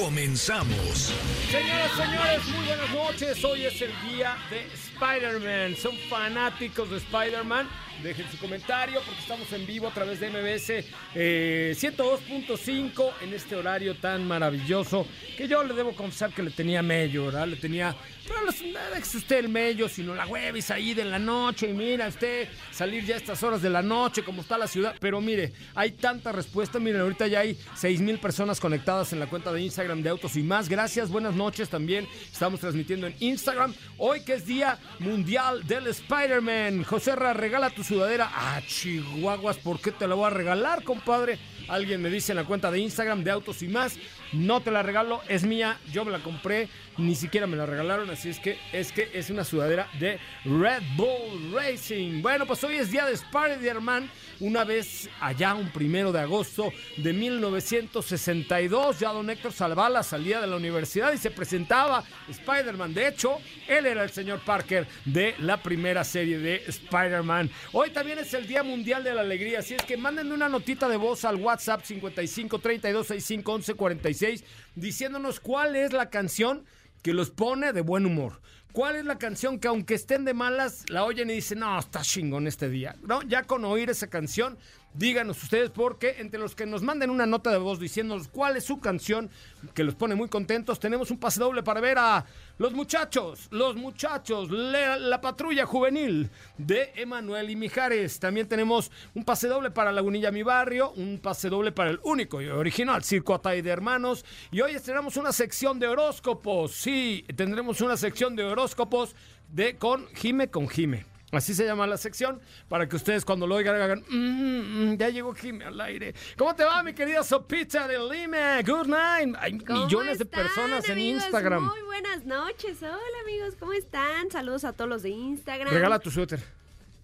Comenzamos. Señoras, señores, muy buenas noches. Hoy es el día de Spider-Man. ¿Son fanáticos de Spider-Man? Dejen su comentario porque estamos en vivo a través de MBS eh, 102.5 en este horario tan maravilloso que yo le debo confesar que le tenía mello, ¿verdad? Le tenía, pero no es usted el mello, sino la huevis ahí de la noche y mira usted salir ya a estas horas de la noche como está la ciudad. Pero mire, hay tanta respuesta. Miren, ahorita ya hay 6 mil personas conectadas en la cuenta de Instagram de Autos y más. Gracias, buenas noches también. Estamos transmitiendo en Instagram. Hoy que es Día Mundial del Spider-Man. José Ra, regala tu sudadera. Ah, chihuahuas, ¿por qué te la voy a regalar, compadre? Alguien me dice en la cuenta de Instagram de Autos y más. No te la regalo, es mía, yo me la compré, ni siquiera me la regalaron, así es que es que es una sudadera de Red Bull Racing. Bueno, pues hoy es día de Spider-Man, una vez allá, un primero de agosto de 1962, ya don Héctor Salvala salía de la universidad y se presentaba Spider-Man. De hecho, él era el señor Parker de la primera serie de Spider-Man. Hoy también es el Día Mundial de la Alegría, así es que mándenme una notita de voz al WhatsApp 55 32 65 11 46 diciéndonos cuál es la canción que los pone de buen humor. ¿Cuál es la canción que aunque estén de malas, la oyen y dicen, no, está chingón este día? ¿No? Ya con oír esa canción, díganos ustedes porque entre los que nos manden una nota de voz diciéndonos cuál es su canción que los pone muy contentos, tenemos un pase doble para ver a los muchachos, los muchachos, la, la patrulla juvenil de Emanuel y Mijares. También tenemos un pase doble para Lagunilla Mi Barrio, un pase doble para el único y original Circo Atay de Hermanos. Y hoy estrenamos una sección de horóscopos. Sí, tendremos una sección de horóscopos de con Jime con Jime. Así se llama la sección, para que ustedes cuando lo oigan hagan, "Mm, mm, ya llegó Jime al aire. ¿Cómo te va, mi querida Sopita de Lima? Good night. Hay ¿Cómo millones de personas en? Instagram. Muy buenas noches. Hola, amigos, ¿cómo están? Saludos a todos los de Instagram. Regala tu suéter.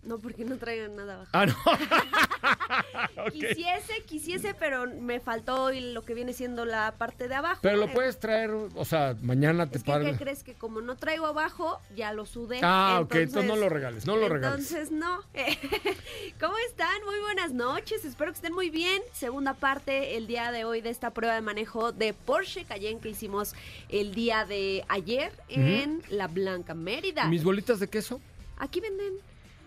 No, porque no traigan nada abajo. Ah, no. Ok. Quisiese, quisiese, pero me faltó hoy lo que viene siendo la parte de abajo. Pero lo Eh, puedes traer, o sea, mañana te Es que. ¿qué crees? Que como no traigo abajo, ya lo sudé. Ah, ok, entonces no lo regales, no lo regales. Entonces no. ¿Cómo están? Muy buenas noches. Espero que estén muy bien. Segunda parte el día de hoy de esta prueba de manejo de Porsche Cayenne que hicimos el día de ayer en La Blanca Mérida. ¿Mis bolitas de queso? Aquí venden.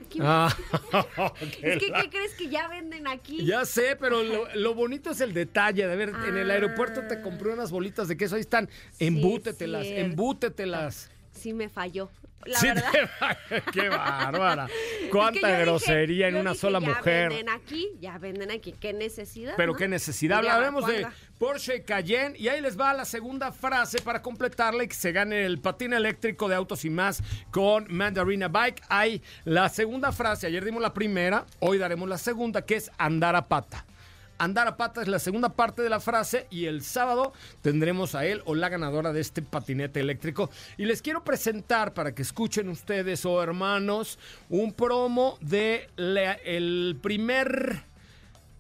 Aquí Ah, Es que, ¿qué crees que ya venden aquí? Ya sé, pero lo, lo bonito es el detalle. De ver, en el Ah. aeropuerto te compré unas bolitas de queso. Ahí están. Embútetelas, cierto. embútetelas. Sí me falló. La Sí, verdad. te- Qué bárbara. Cuánta dije- grosería en una dije, sola ya mujer. venden aquí, ya venden aquí. ¿Qué necesidad? Pero no? qué necesidad. Diría Hablaremos de. Porsche Cayenne y ahí les va la segunda frase para completarla y que se gane el patín eléctrico de autos y más con Mandarina Bike. Hay la segunda frase. Ayer dimos la primera, hoy daremos la segunda, que es andar a pata. Andar a pata es la segunda parte de la frase y el sábado tendremos a él o la ganadora de este patinete eléctrico. Y les quiero presentar para que escuchen ustedes o hermanos un promo de la- el primer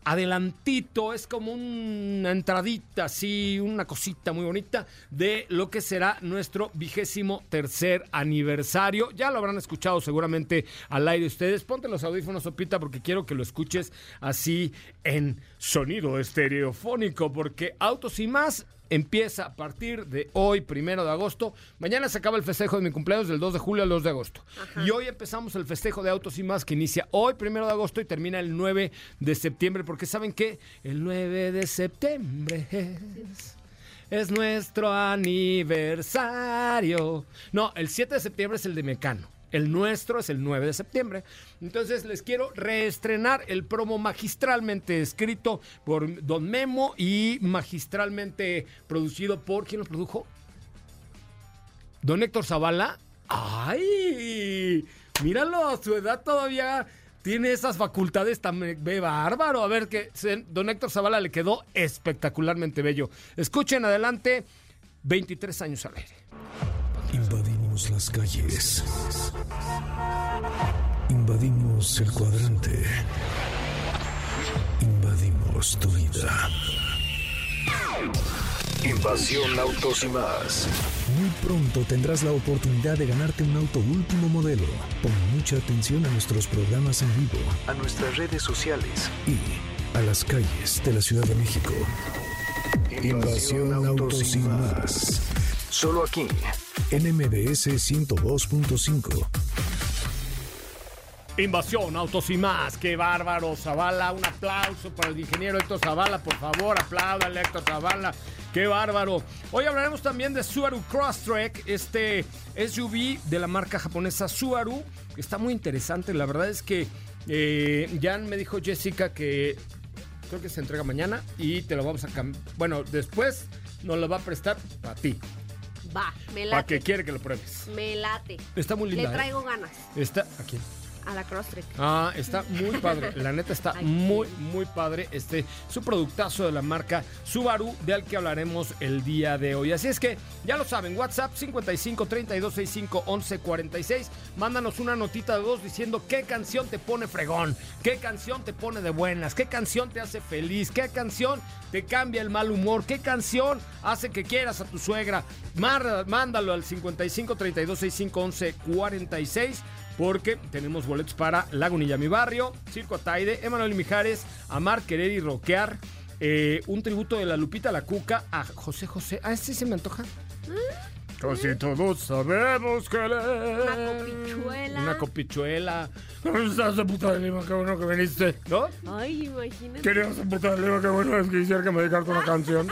adelantito, es como una entradita, así, una cosita muy bonita de lo que será nuestro vigésimo tercer aniversario. Ya lo habrán escuchado seguramente al aire ustedes. Ponte los audífonos, Sopita, porque quiero que lo escuches así en sonido estereofónico, porque Autos y más empieza a partir de hoy, primero de agosto. Mañana se acaba el festejo de mi cumpleaños del 2 de julio al 2 de agosto. Y hoy empezamos el festejo de Autos y Más que inicia hoy, primero de agosto, y termina el 9 de septiembre. Porque ¿saben qué? El 9 de septiembre es... Es nuestro aniversario. No, el 7 de septiembre es el de Mecano. El nuestro es el 9 de septiembre. Entonces les quiero reestrenar el promo magistralmente escrito por Don Memo y magistralmente producido por. ¿Quién lo produjo? Don Héctor Zavala. ¡Ay! Míralo, su edad todavía tiene esas facultades tan ve bárbaro. A ver que Don Héctor Zavala le quedó espectacularmente bello. Escuchen adelante, 23 años al aire. Las calles. Invadimos el cuadrante. Invadimos tu vida. Invasión Autos y más. Muy pronto tendrás la oportunidad de ganarte un auto último modelo. Pon mucha atención a nuestros programas en vivo, a nuestras redes sociales y a las calles de la Ciudad de México. Invasión, Autos, y más. Solo aquí, en MBS 102.5. Invasión, autos y más. Qué bárbaro, Zavala. Un aplauso para el ingeniero Héctor Zavala. Por favor, apláudale, Héctor Zavala. Qué bárbaro. Hoy hablaremos también de Subaru Crosstrek, este SUV de la marca japonesa Subaru. Está muy interesante. La verdad es que eh, Jan me dijo Jessica que creo que se entrega mañana y te lo vamos a cambiar. Bueno, después nos lo va a prestar para ti. Va, me late. Para que quiere que lo pruebes. Me late. Está muy linda. Le traigo ganas. Está aquí a la Crosstrek. Ah, está muy padre. La neta está muy, muy padre. Este, su productazo de la marca Subaru, de al que hablaremos el día de hoy. Así es que, ya lo saben, WhatsApp 55 32 65 11 46. Mándanos una notita de voz diciendo qué canción te pone fregón, qué canción te pone de buenas, qué canción te hace feliz, qué canción te cambia el mal humor, qué canción hace que quieras a tu suegra. Mándalo al 55 32 65 11 46 porque tenemos boletos para Lagunilla, mi barrio, Circo Ataide, Emanuel Mijares, Amar, Querer y Roquear, eh, un tributo de la Lupita La Cuca a José José. Ah, este se me antoja. Casi todos sabemos que le... Una copichuela. Una copichuela. Estás de puta de lima, qué bueno que viniste, ¿no? Ay, imagínate. Querías de puta de lima, qué bueno es que quisiera que me dedicaras una canción.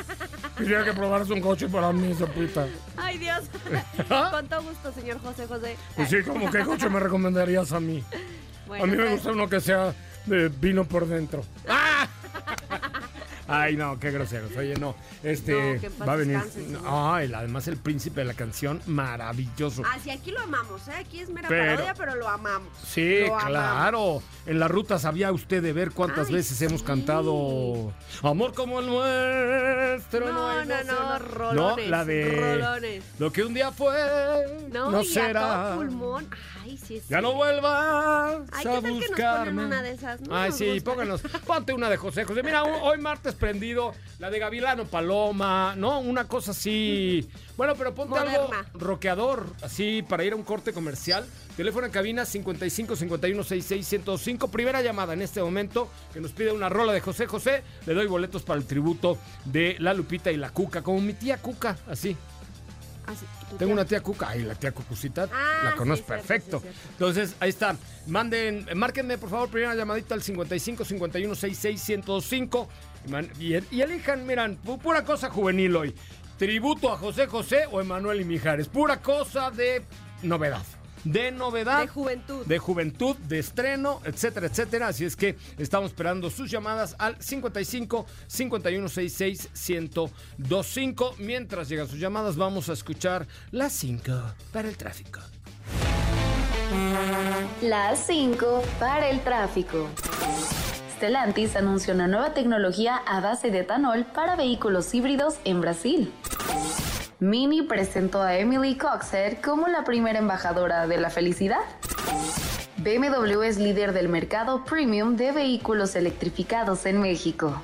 Quería que probaras un coche para mí, esa puta. Ay, Dios. Con todo gusto, señor José José. Pues sí, como qué coche me recomendarías a mí. a mí me pues. gusta uno que sea de vino por dentro. ¡Ah! Ay, no, qué grosero. Oye, no. Este va a venir. Ay, además el príncipe de la canción, maravilloso. Ah, sí, aquí lo amamos, ¿eh? Aquí es mera parodia, pero lo amamos. Sí, claro. En la ruta sabía usted de ver cuántas veces hemos cantado Amor como el nuestro. No, no, no, rolones. No, la de Lo que un día fue, no, no será. pulmón. Ay, sí, sí. Ya no vuelvas Ay, a buscarme. una de esas? Ay, sí, pónganos. Ponte una de José José. Mira, hoy martes prendido, la de Gavilano Paloma, ¿no? Una cosa así. Bueno, pero ponte algo roqueador, así para ir a un corte comercial. Teléfono en cabina 55 51 66 105. Primera llamada en este momento que nos pide una rola de José José. Le doy boletos para el tributo de La Lupita y la Cuca, como mi tía Cuca, así. Ah, Tengo una tía Cuca, ay, la tía Cucucita, ah, la conozco perfecto. Entonces, ahí está. Manden, márquenme por favor primera llamadita al 55 51 66 105 y, y elijan, miran, pura cosa juvenil hoy. Tributo a José José o Emanuel y Mijares. Pura cosa de novedad de novedad. De juventud. De juventud, de estreno, etcétera, etcétera. Así es que estamos esperando sus llamadas al 55 5166 1025. Mientras llegan sus llamadas, vamos a escuchar las 5 para el tráfico. Las 5 para el tráfico. Stellantis anunció una nueva tecnología a base de etanol para vehículos híbridos en Brasil. Mini presentó a Emily Coxer como la primera embajadora de la felicidad. BMW es líder del mercado premium de vehículos electrificados en México.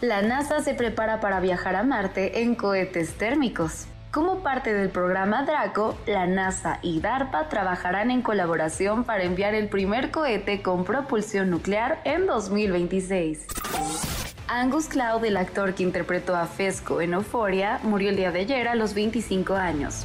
La NASA se prepara para viajar a Marte en cohetes térmicos. Como parte del programa Draco, la NASA y DARPA trabajarán en colaboración para enviar el primer cohete con propulsión nuclear en 2026. Angus Cloud, el actor que interpretó a Fesco en Euphoria, murió el día de ayer a los 25 años.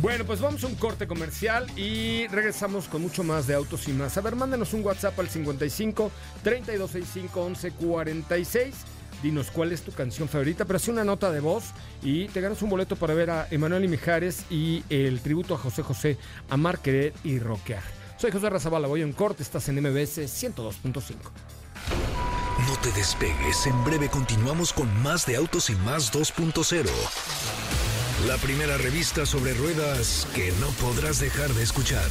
Bueno, pues vamos a un corte comercial y regresamos con mucho más de autos y más. A ver, mándanos un WhatsApp al 55 3265 1146. Dinos cuál es tu canción favorita, pero hace una nota de voz y te ganas un boleto para ver a Emanuel y Mijares y el tributo a José José, Amar, Querer y Rockear. Soy José Razabala, voy un corte, estás en MBS 102.5. No te despegues, en breve continuamos con más de Autos y más 2.0. La primera revista sobre ruedas que no podrás dejar de escuchar.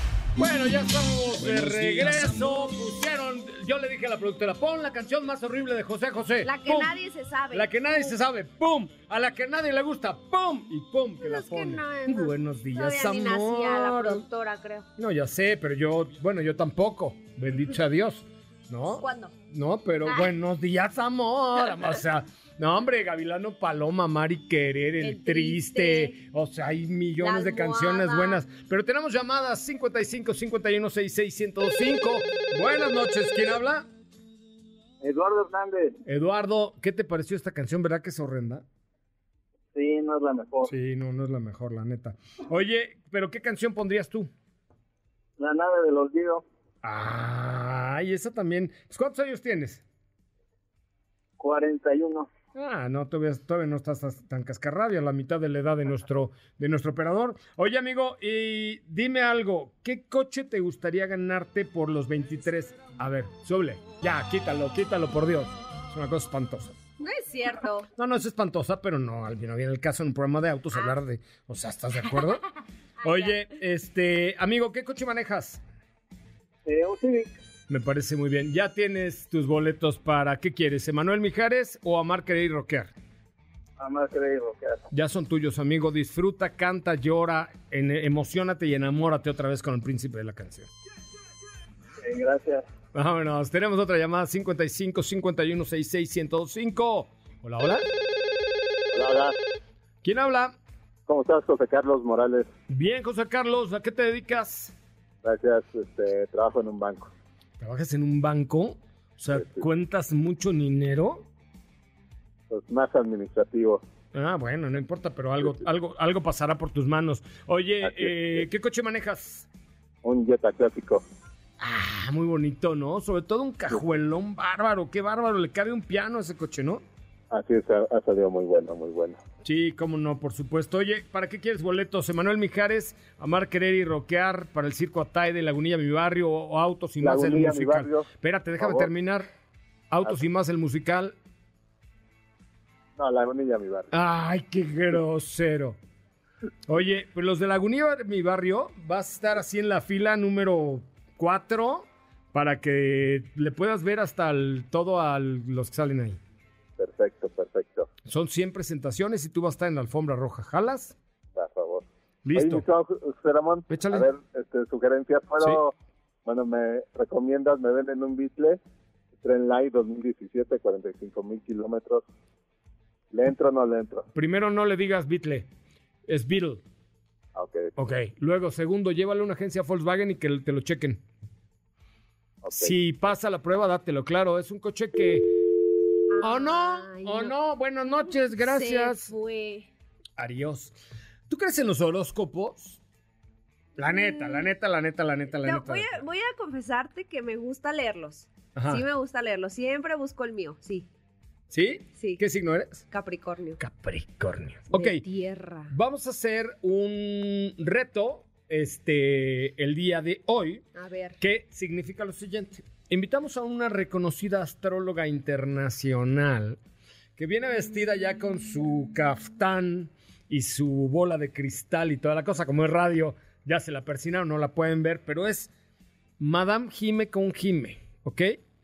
Bueno, ya estamos de regreso. Pusieron, yo le dije a la productora, pon la canción más horrible de José José. La que ¡Pum! nadie se sabe. La que nadie se sabe, ¡pum! A la que nadie le gusta, ¡pum! Y ¡pum! Que la Es que pone. no, no. Buenos días, Todavía ni nacía la amor. productora, creo. No, ya sé, pero yo, bueno, yo tampoco. Bendito sea Dios, ¿no? ¿Cuándo? No, pero buenos días, amor. O sea, no, hombre, Gavilano Paloma, Mari Querer, El, El triste. Triste. O sea, hay millones de canciones buenas. Pero tenemos llamadas 55 51 66 105. Buenas noches, ¿quién habla? Eduardo Hernández, Eduardo, ¿qué te pareció esta canción? ¿Verdad que es horrenda? sí, no es la mejor. Sí, no, no es la mejor, la neta. Oye, ¿pero qué canción pondrías tú? La nave del olvido, Ah, y esa también. ¿Cuántos años tienes? 41. Ah, no, todavía, todavía no estás tan cascarrabia, a la mitad de la edad de nuestro, de nuestro operador. Oye, amigo, y dime algo, ¿qué coche te gustaría ganarte por los 23? A ver, suble, ya, quítalo, quítalo, por Dios. Es una cosa espantosa. No es cierto. No, no es espantosa, pero no, al no viene el caso en un programa de autos hablar de... O sea, ¿estás de acuerdo? Oye, este, amigo, ¿qué coche manejas? Eh, un Civic, Me parece muy bien. Ya tienes tus boletos para, ¿qué quieres? ¿Emanuel Mijares o Amar Querer y Rockear? a más creer rockear. Ya son tuyos, amigo. Disfruta, canta, llora, en- emocionate y enamórate otra vez con el príncipe de la canción. Gracias. Vámonos, tenemos otra llamada 55 51 66 1025. Hola, hola. Hola, hola. ¿Quién habla? ¿Cómo estás, José Carlos Morales? Bien, José Carlos, ¿a qué te dedicas? Gracias, este, trabajo en un banco. ¿Trabajas en un banco? O sea, Sí, sí. ¿cuentas mucho dinero? Pues más administrativo. Ah, bueno, no importa, pero algo, algo, algo pasará por tus manos. Oye, eh. ¿qué coche manejas? Un Jetta clásico. Ah, muy bonito, ¿no? Sobre todo un cajuelón bárbaro. Qué bárbaro, le cabe un piano a ese coche, ¿no? Así es, ha salido muy bueno, muy bueno. Sí, cómo no, por supuesto. Oye, ¿para qué quieres boletos? Emanuel Mijares, Amar, Querer y Roquear para el Circo Atay de Lagunilla, mi barrio, o Autos y más el musical. barrio. Espérate, déjame terminar. Autos y más el musical. No, Lagunilla, mi barrio. Ay, qué grosero. Oye, pues los de Lagunilla, mi barrio, vas a estar así en la fila número 4 para que le puedas ver hasta el- todo a los que salen ahí. Perfecto, perfecto. Son 100 presentaciones y tú vas a estar en la alfombra roja. ¿Jalas? Por favor. Listo. Oye, mi estimado José Ramón, Échale. a ver, este, sugerencia, ¿puedo, bueno, me recomiendas, me venden un Beatle, Tren Light 2017, 45 mil kilómetros, ¿le entro o no le entro? Primero no le digas Beatle, es Beatle. Ah, Ok, Ok. Luego, segundo, llévalo a una agencia Volkswagen y que te lo chequen. Si pasa la prueba, dátelo, claro. Es un coche que... ¿O no? Ay, ¿O no? Buenas noches, gracias. Se fue. Adiós. ¿Tú crees en los horóscopos? La neta, la neta, la neta, la neta, la No, neta. voy, a, voy a confesarte que me gusta leerlos. Ajá. Sí me gusta leerlos. Siempre busco el mío. Sí, ¿Sí? sí. ¿Qué signo eres? Capricornio. Capricornio. De Ok, tierra. vamos a hacer un reto este, el día de hoy. A ver. que significa lo siguiente. Invitamos a una reconocida astróloga internacional que viene vestida ya con su caftán y su bola de cristal y toda la cosa, como es radio, ya se la persinaron, no la pueden ver, pero es Madame Jime con Jime, ¿ok?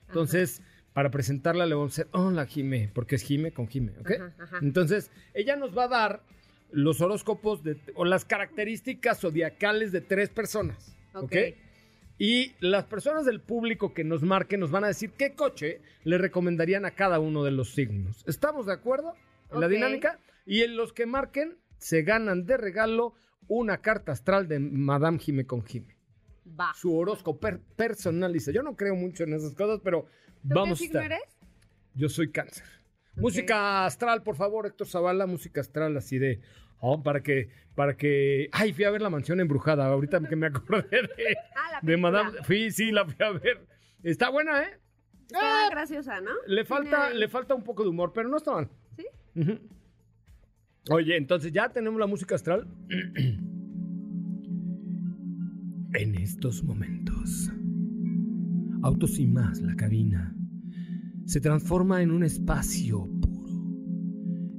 Entonces, para presentarla le vamos a hacer, hola Jime, porque es Jime con Jime, ¿ok? Ajá, ajá. Entonces, ella nos va a dar los horóscopos de, o las características zodiacales de tres personas, ¿ok? Ok. Y las personas del público que nos marquen nos van a decir qué coche le recomendarían a cada uno de los signos. ¿Estamos de acuerdo en la dinámica? Y en los que marquen se ganan de regalo una carta astral de Madame Jime con Jime. Va. Su horóscopo per- personaliza. Yo no creo mucho en esas cosas, pero ¿Tú vamos qué a signo estar. eres? Yo soy cáncer. Música astral, por favor, Héctor Zavala, música astral así de... oh, para que, para que... Ay, fui a ver la mansión embrujada, ahorita que me acordé de, Ah, la de película. Madame... Fui, sí, la fui a ver. Está buena, ¿eh? Está graciosa, ¿no? Le falta, le falta un poco de humor, pero no está mal. ¿Sí? Oye, entonces ya tenemos la música astral. en estos momentos, Autos y más, la cabina, se transforma en un espacio puro,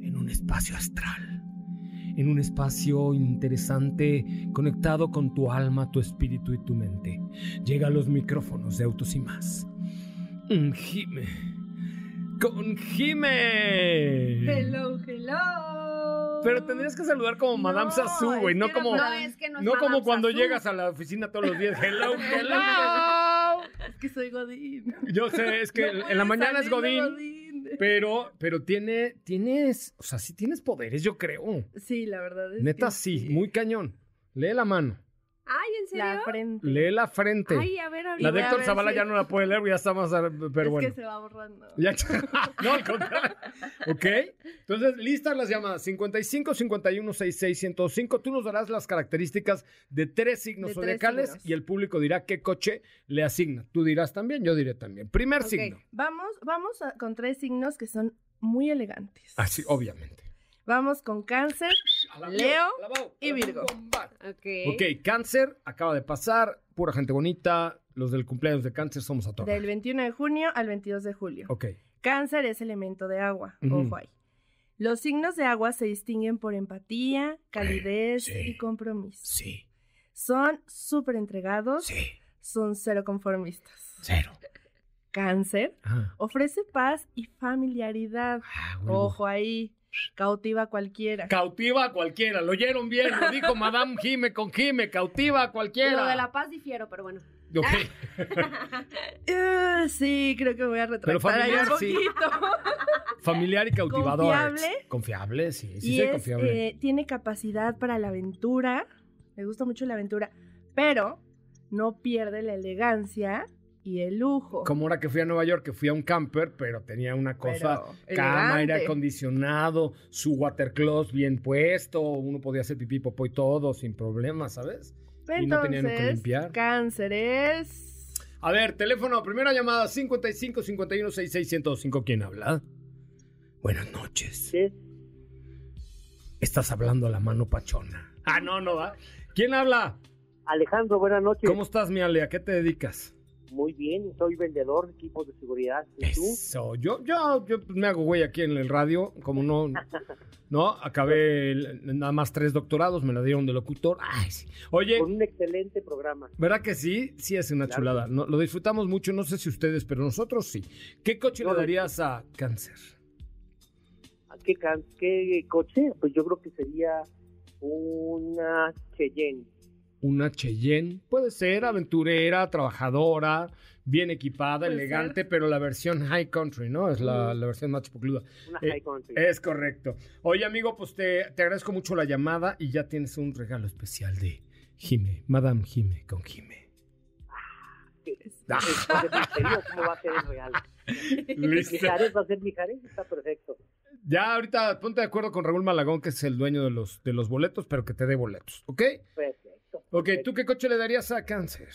en un espacio astral, en un espacio interesante conectado con tu alma, tu espíritu y tu mente. Llega a los micrófonos de Autos y más. Mm, Jime. Con Jime. Hello, hello. Pero tendrías que saludar como Madame Sassou, güey, no como, no, es que no es no como cuando Sassou. llegas a la oficina todos los días. Hello, hello. Es que soy Godín. Yo sé, es que en la mañana es Godín, pero, pero tiene, tienes, o sea, sí tienes poderes, yo creo. Sí, la verdad es Neta, que sí, muy cañón. Lee la mano, Ay, ¿en serio? La frente. lee la frente. Ay, a ver, la ahorita. de voy a Héctor ver Zavala si- ya no la puede leer, ya está más, pero es bueno. que se va borrando. Ya- no, al contrario. Ok. Entonces, listas las llamadas 55 51 66 105. Tú nos darás las características de tres signos De tres zodiacales signos. y el público dirá qué coche le asigna. Tú dirás también, yo diré también. Primer signo. Vamos, vamos a- con tres signos que son muy elegantes. Así, obviamente. Vamos con cáncer, Leo y Virgo. Ok. Ok, cáncer, acaba de pasar. Pura gente bonita. Los del cumpleaños de cáncer somos a todos. del 21 de junio al 22 de julio. Ok. Cáncer es elemento de agua, ojo ahí. Los signos de agua se distinguen por empatía, calidez sí. y compromiso. Sí, Son súper entregados, sí. son cero conformistas. Cero. Cáncer Ah, ofrece paz y familiaridad. ah. Ojo ahí, cautiva a cualquiera. Cautiva a cualquiera, lo oyeron bien, lo dijo Madame Jime con Jime, cautiva a cualquiera. Lo de la paz difiero, pero bueno. Ok. Eh, sí, creo que voy a retractar ahí un familiar, sí. poquito. Familiar y cautivador. Confiable. Confiable, sí, sí, y soy es, confiable. eh, tiene capacidad para la aventura. Me gusta mucho la aventura, pero no pierde la elegancia y el lujo. Como ahora que fui a Nueva York, que fui a un camper, pero tenía una cosa, Pero cama, aire acondicionado, su watercloth bien puesto, uno podía hacer pipí, popó y todo sin problema, ¿sabes? y no tenían que Entonces, limpiar. cáncer es... A ver, teléfono, primera llamada, 55 51 66 105, ¿quién habla? Buenas noches. Sí, Estás hablando a la mano pachona. Ah, no, no, ¿va? ¿Quién habla? Alejandro, buenas noches. ¿Cómo estás, mi Ale? ¿A qué te dedicas? Muy bien, soy vendedor de equipos de seguridad. ¿Y tú? Eso, yo, yo, yo pues, me hago güey aquí en el radio, como no, no, acabé el- nada más tres doctorados, me la dieron de locutor. Ay, sí. Oye, Con un excelente programa. ¿verdad que sí? Sí es una Claro. chulada. No, lo disfrutamos mucho, no sé si ustedes, pero nosotros sí. ¿Qué coche le darías a cáncer? ¿A ¿Qué, can- ¿Qué coche? Pues yo creo que sería una Cheyenne. Una Cheyenne, puede ser aventurera, trabajadora, bien equipada, Puede elegante, pero la versión High Country, ¿no? Es la, la versión más chipocluda. Una Eh, High Country. Es correcto. Oye, amigo, pues te, te agradezco mucho la llamada y ya tienes un regalo especial de Jime, Madame Jime con Jime. Es- va a ser misterio, ¿Cómo va a ser el real? Listo. Mijares va a ser Mijares, está perfecto. Ya ahorita ponte de acuerdo con Raúl Malagón, que es el dueño de los, de los boletos, pero que te dé boletos, ¿ok? Perfecto. Ok. ¿tú qué coche le darías a cáncer?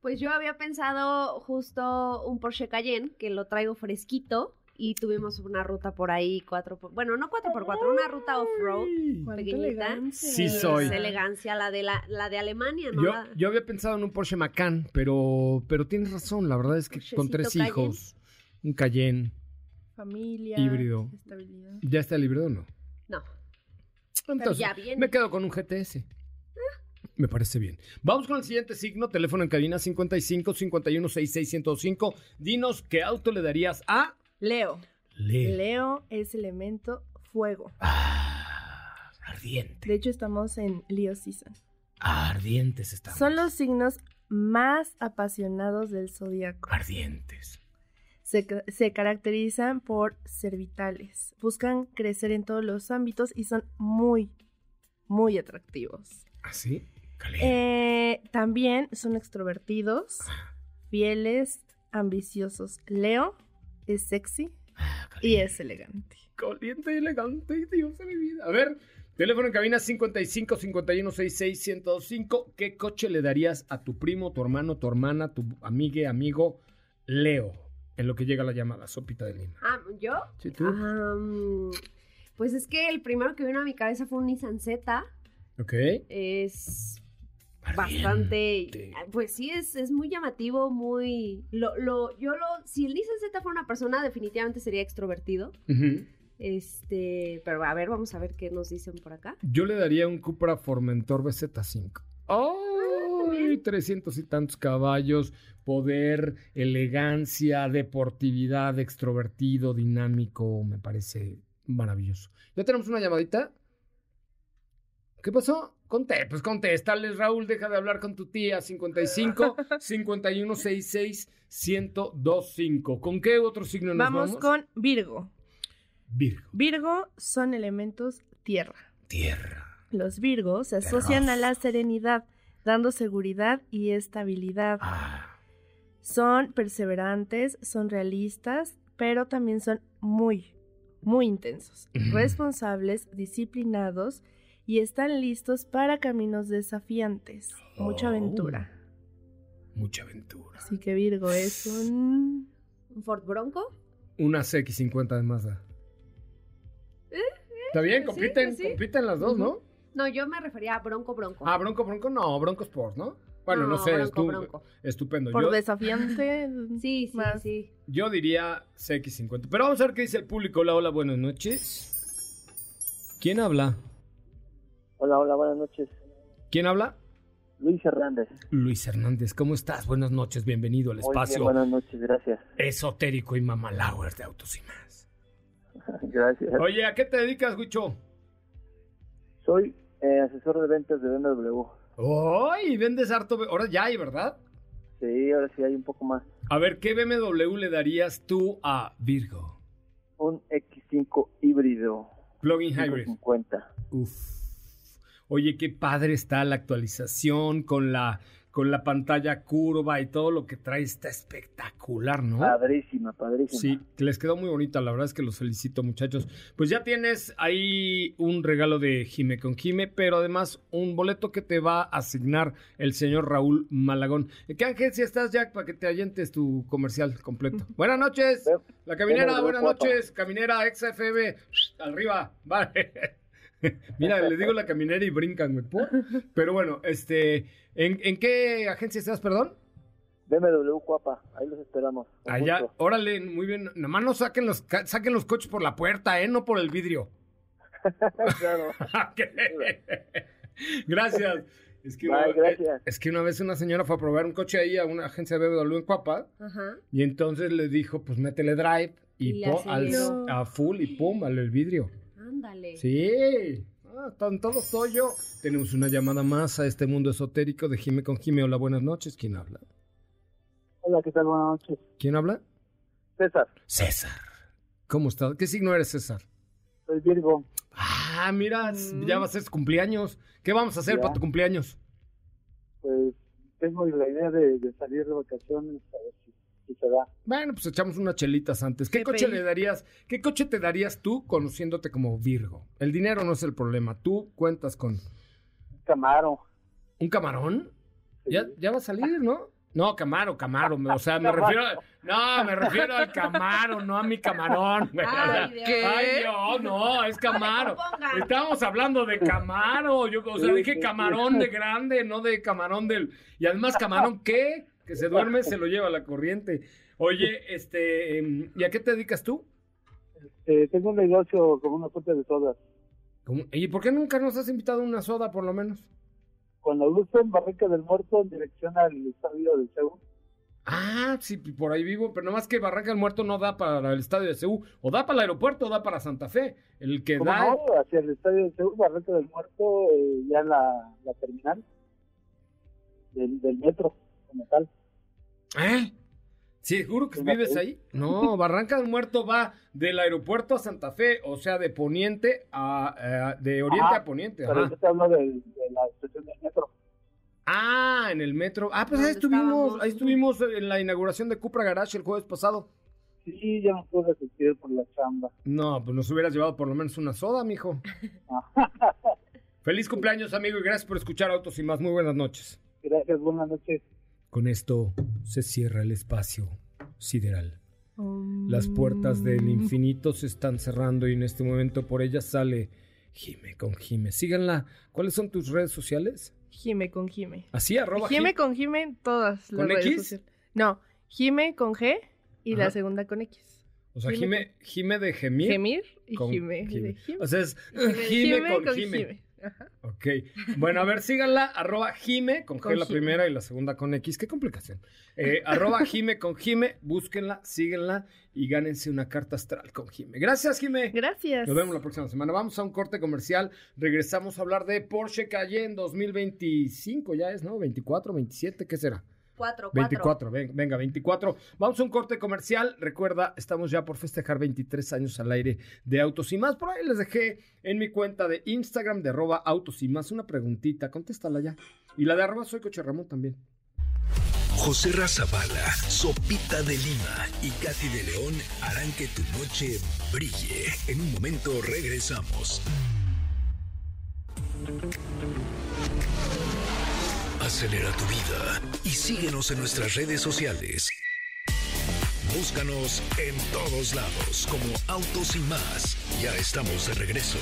Pues yo había pensado justo un Porsche Cayenne, que lo traigo fresquito, y tuvimos una ruta por ahí, cuatro por... Bueno, no cuatro por cuatro, una ruta off-road. Pequeñita. elegancia. Sí soy. Es elegancia, la de, la, la de Alemania, ¿no? Yo, La- yo había pensado en un Porsche Macan, pero, pero tienes razón, la verdad es que con tres Cayenne. hijos, un Cayenne, Familia. Híbrido. Estabilidad. ¿ya está el híbrido o no? No. Entonces, ya viene. me quedo con un GTS. Me parece bien. Vamos con el siguiente signo, teléfono en cabina 55 51 66 105. Dinos qué auto le darías a Leo. Leo. Leo es elemento fuego. Ah, ardiente. De hecho, estamos en Leo Season. Ardientes estamos. Son los signos más apasionados del zodiaco. Ardientes. Se, ca- se caracterizan por ser vitales. Buscan crecer en todos los ámbitos y son muy, muy atractivos. ¿Así? Caliente. Eh, también son extrovertidos, fieles, ambiciosos. Leo es sexy Ah, y es elegante. Caliente y elegante, Dios de mi vida. A ver, teléfono en cabina 55 51 66 105. ¿Qué coche le darías a tu primo, tu hermano, tu hermana, tu amigue, amigo Leo? En lo que llega la llamada, sopita de lima. Ah, ¿yo? Sí, tú. Pues es que el primero que vino a mi cabeza fue un Nissan Z. Ok. Es. Bastante, pues sí, es, es muy llamativo, muy... Lo, lo, yo lo, si el Nissan Z fuera una persona, definitivamente sería extrovertido. Este, pero a ver, vamos a ver qué nos dicen por acá. Yo le daría un Cupra Formentor BZ5. ¡Ay! 300 y tantos caballos, poder, elegancia, deportividad, extrovertido, dinámico, me parece maravilloso. ¿Ya tenemos una llamadita? ¿Qué pasó? Conté, pues contéstales, Raúl, deja de hablar con tu tía. 55 5166 1025. ¿Con qué otro signo nos Vamos, vamos? con Virgo. Virgo. Virgo son elementos tierra. Tierra. Los Virgos se asocian a la serenidad, dando seguridad y estabilidad. Ah. Son perseverantes, son realistas, pero también son muy, muy intensos, responsables, disciplinados y están listos para caminos desafiantes. Mucha Oh. aventura. Mucha aventura. Así que Virgo es un... ¿Un Ford Bronco? Una CX50 de Mazda. Está bien, pues sí, compiten, pues sí. compiten las dos, ¿no? No, yo me refería a Bronco Bronco. Ah, Bronco, Bronco, no, Bronco Sport, ¿no? Bueno, no, No, sé, Bronco, estu- Bronco. estupendo. Por Yo, desafiante. Sí, sí, más. sí. yo diría CX50. Pero vamos a ver qué dice el público. Hola, hola, buenas noches. ¿Quién habla? Hola, hola, buenas noches. ¿Quién habla? Luis Hernández. Luis Hernández, ¿cómo estás? Buenas noches, bienvenido al Muy bien, espacio buenas noches, gracias. esotérico y mamalauer de Autos y más. gracias. Oye, ¿a qué te dedicas, Guicho? Soy eh, asesor de ventas de BMW. ¡Ay! vendes harto. Ahora ya hay, ¿verdad? Sí, ahora sí hay un poco más. A ver, ¿qué BMW le darías tú a Virgo? Un X5 híbrido. Plug-in hybrid. 50. Uf. Oye, qué padre está la actualización con la, con la pantalla curva y todo lo que trae está espectacular, ¿no? Padrísima, padrísima. Sí, les quedó muy bonita, la verdad es que los felicito muchachos. Pues ya tienes ahí un regalo de Jime con Jime, pero además un boleto que te va a asignar el señor Raúl Malagón. ¿En qué agencia estás, Jack, para que te allentes tu comercial completo? Buenas noches, la caminera, buenas noches, caminera XFM, arriba, vale. Mira, le digo la caminera y brincan, güey. Pero bueno, este, ¿en, en qué agencia estás, perdón? BMW Cuapa, ahí los esperamos. Allá, gusto. órale, muy bien. Nada más no saquen los, saquen los coches por la puerta, ¿eh? No por el vidrio. claro. Gracias. Es que, Bye, una, gracias. es que una vez una señora fue a probar un coche ahí a una agencia de BMW en Cuapa Ajá. y entonces le dijo, pues métele drive y, al- a full y pum, al el vidrio. Ándale. Sí. Ah, tan todo soy yo. Tenemos una llamada más a este mundo esotérico de Jime con Jime. Hola, buenas noches. ¿Quién habla? Hola, ¿qué tal? Buenas noches. ¿Quién habla? César, César. ¿Cómo estás? ¿Qué signo eres, César? soy Virgo. Ah, mira, ya va a ser tu cumpleaños. ¿Qué vamos a hacer Ya. para tu cumpleaños? Pues tengo la idea de, de salir de vacaciones a ver se da. Bueno, pues echamos unas chelitas antes. ¿Qué, Qué coche le darías? ¿Qué coche te darías tú conociéndote como Virgo? El dinero no es el problema. Tú cuentas con Camaro. un camarón. Sí. Ya, ya va a salir, ¿no? No, Camaro, Camaro. O sea, me refiero. a- no, me refiero al Camaro, no a mi camarón. güey. Sea, Ay, Dios, no, es Camaro. Estábamos hablando de Camaro. Yo, o sea, dije camarón de grande, no de camarón del. Y además, camarón, ¿qué? Que se duerme, se lo lleva la corriente. Oye, este, em, ¿y a qué te dedicas tú? Eh, tengo un negocio con una fuente de todas. ¿Cómo? ¿Y por qué nunca nos has invitado una soda, por lo menos? cuando lucen Barranca del Muerto en dirección al estadio del CEU. Ah, sí, por ahí vivo, pero nomás que Barranca del Muerto no da para el estadio de Ceú, o da para el aeropuerto o da para Santa Fe. El que ¿Cómo da. no? Hacia el estadio del CEU, Barranca del Muerto, eh, ya en la, la terminal del, del metro, como tal. ¿Eh? ¿Seguro que vives Ceú. ahí? No, Barranca del Muerto va del aeropuerto a Santa Fe, o sea, de poniente a. eh, de oriente Ajá, a poniente. Pero Ajá. yo te hablo de, la estación del metro. Ah, en el metro. Ah, pues ahí ¿Dónde estuvimos, estábamos? ahí estuvimos en la inauguración de Cupra Garage el jueves pasado. Sí, ya no pude asistir por la chamba. No, pues nos hubieras llevado por lo menos una soda, mijo. Feliz cumpleaños, amigo, y gracias por escuchar Autos y más. Muy buenas noches. Gracias, buenas noches. Con esto se cierra el espacio sideral. Las puertas del infinito se están cerrando y en este momento por ellas sale Jime con Jime. Síganla. ¿Cuáles son tus redes sociales? Jime con Jime. Así, arroba Jime Jime. con Jime en todas las ¿Con redes X? sociales. No, Jime con G y Ajá. la segunda con X. O sea, Jime Jime, de gemir. Gemir y Jime. Jime. de Jime. O sea, es Jime- Jime, Jime con Jime. Ajá. Ok. Bueno, a ver, síganla, arroba Jime, con G Con la primera y la segunda con X. Qué complicación. Eh, arroba Jime con Jime, búsquenla, síguenla y gánense una carta astral con Jime. Gracias, Jime. Gracias. Nos vemos la próxima semana. Vamos a un corte comercial. Regresamos a hablar de Porsche Cayenne 2025. Ya es, ¿no? 24, 27, ¿qué será? Cuatro, cuatro. 24, ven- venga, 24. Vamos a un corte comercial. Recuerda, estamos ya por festejar 23 años al aire de Autos y Más. Por ahí les dejé en mi cuenta de Instagram de arroba Autos y Más una preguntita. Contéstala ya. Y la de arroba Soy Coche Ramón también. José Razabala, Sopita de Lima y Katy de León harán que tu noche brille. En un momento regresamos. Acelera tu vida y síguenos en nuestras redes sociales. Búscanos en todos lados como Autos y más. Ya estamos de regreso.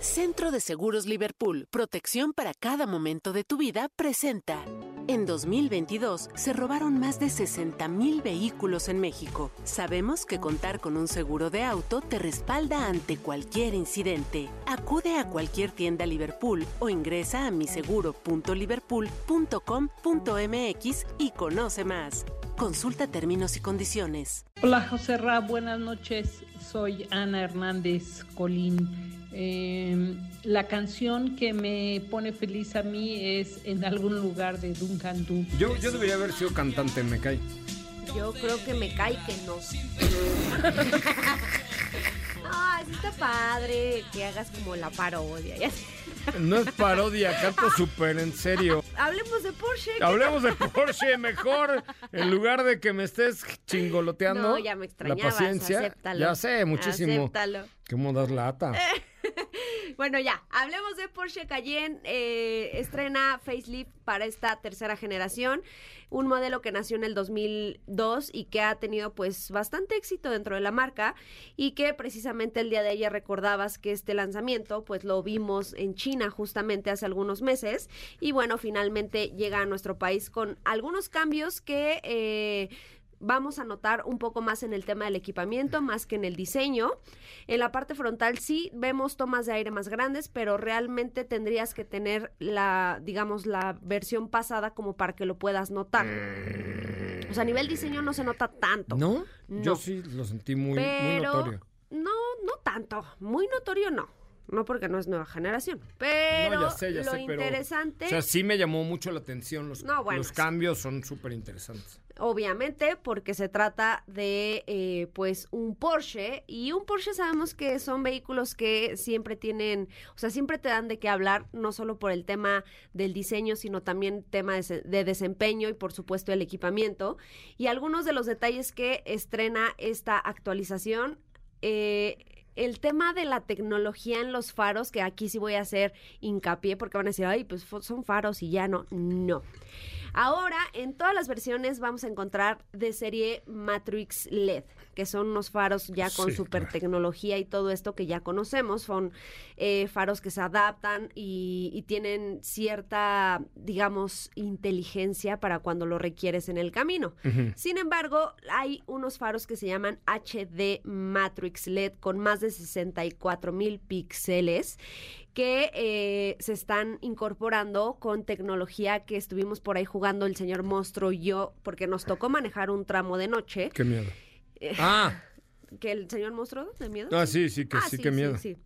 Centro de Seguros Liverpool, protección para cada momento de tu vida, presenta. En 2022 se robaron más de 60 mil vehículos en México. Sabemos que contar con un seguro de auto te respalda ante cualquier incidente. Acude a cualquier tienda Liverpool o ingresa a miseguro.liverpool.com.mx y conoce más. Consulta términos y condiciones. Hola José Ra, buenas noches. Soy Ana Hernández Colín. Eh, la canción que me pone feliz a mí es En algún lugar de Duncan Du. Yo, yo debería haber sido cantante, me cae. Yo creo que me cae que no. Ay, sí está padre que hagas como la parodia. ya. No es parodia, canto súper en serio. Hablemos de Porsche. ¿qué Hablemos de Porsche mejor, en lugar de que me estés chingoloteando. No, ya me La extrañabas, paciencia. acéptalo. Ya sé, muchísimo. Acéptalo. ¿Cómo das lata? Bueno, ya, hablemos de Porsche Cayenne. eh, estrena facelift para esta tercera generación. Un modelo que nació en el 2002 y que ha tenido pues bastante éxito dentro de la marca y que precisamente el día de ayer recordabas que este lanzamiento pues lo vimos en China justamente hace algunos meses y bueno, finalmente llega a nuestro país con algunos cambios que... eh, vamos a notar un poco más en el tema del equipamiento, más que en el diseño. En la parte frontal sí vemos tomas de aire más grandes, pero realmente tendrías que tener la, digamos, la versión pasada como para que lo puedas notar. O sea, a nivel diseño no se nota tanto. ¿No? No. Yo sí lo sentí muy, muy Pero notorio. no, no tanto. Muy notorio no. No porque no es nueva generación. Pero no, ya sé, ya lo sé, pero. interesante. O sea, sí me llamó mucho la atención. Los, No, bueno, los cambios son súper interesantes. Obviamente, porque se trata de, eh, pues, un Porsche. Y un Porsche sabemos que son vehículos que siempre tienen, o sea, siempre te dan de qué hablar, no solo por el tema del diseño, sino también tema de, de desempeño y, por supuesto, el equipamiento. Y algunos de los detalles que estrena esta actualización. eh, el tema de la tecnología en los faros, que aquí sí voy a hacer hincapié porque van a decir, ay, pues son faros y ya no. No. Ahora, en todas las versiones vamos a encontrar de serie Matrix LED, que son unos faros ya con Sí, super tecnología y todo esto que ya conocemos. Son eh, faros que se adaptan y, y tienen cierta, digamos, inteligencia para cuando lo requieres en el camino. Sin embargo, hay unos faros que se llaman HD Matrix LED con más de 64 mil píxeles que eh, se están incorporando con tecnología que estuvimos por ahí jugando el señor monstruo y yo, porque nos tocó manejar un tramo de noche. Qué miedo. Eh, Ah, ¿Que el señor monstruo de miedo? ah, sí, sí, que Ah, sí, qué miedo. sí.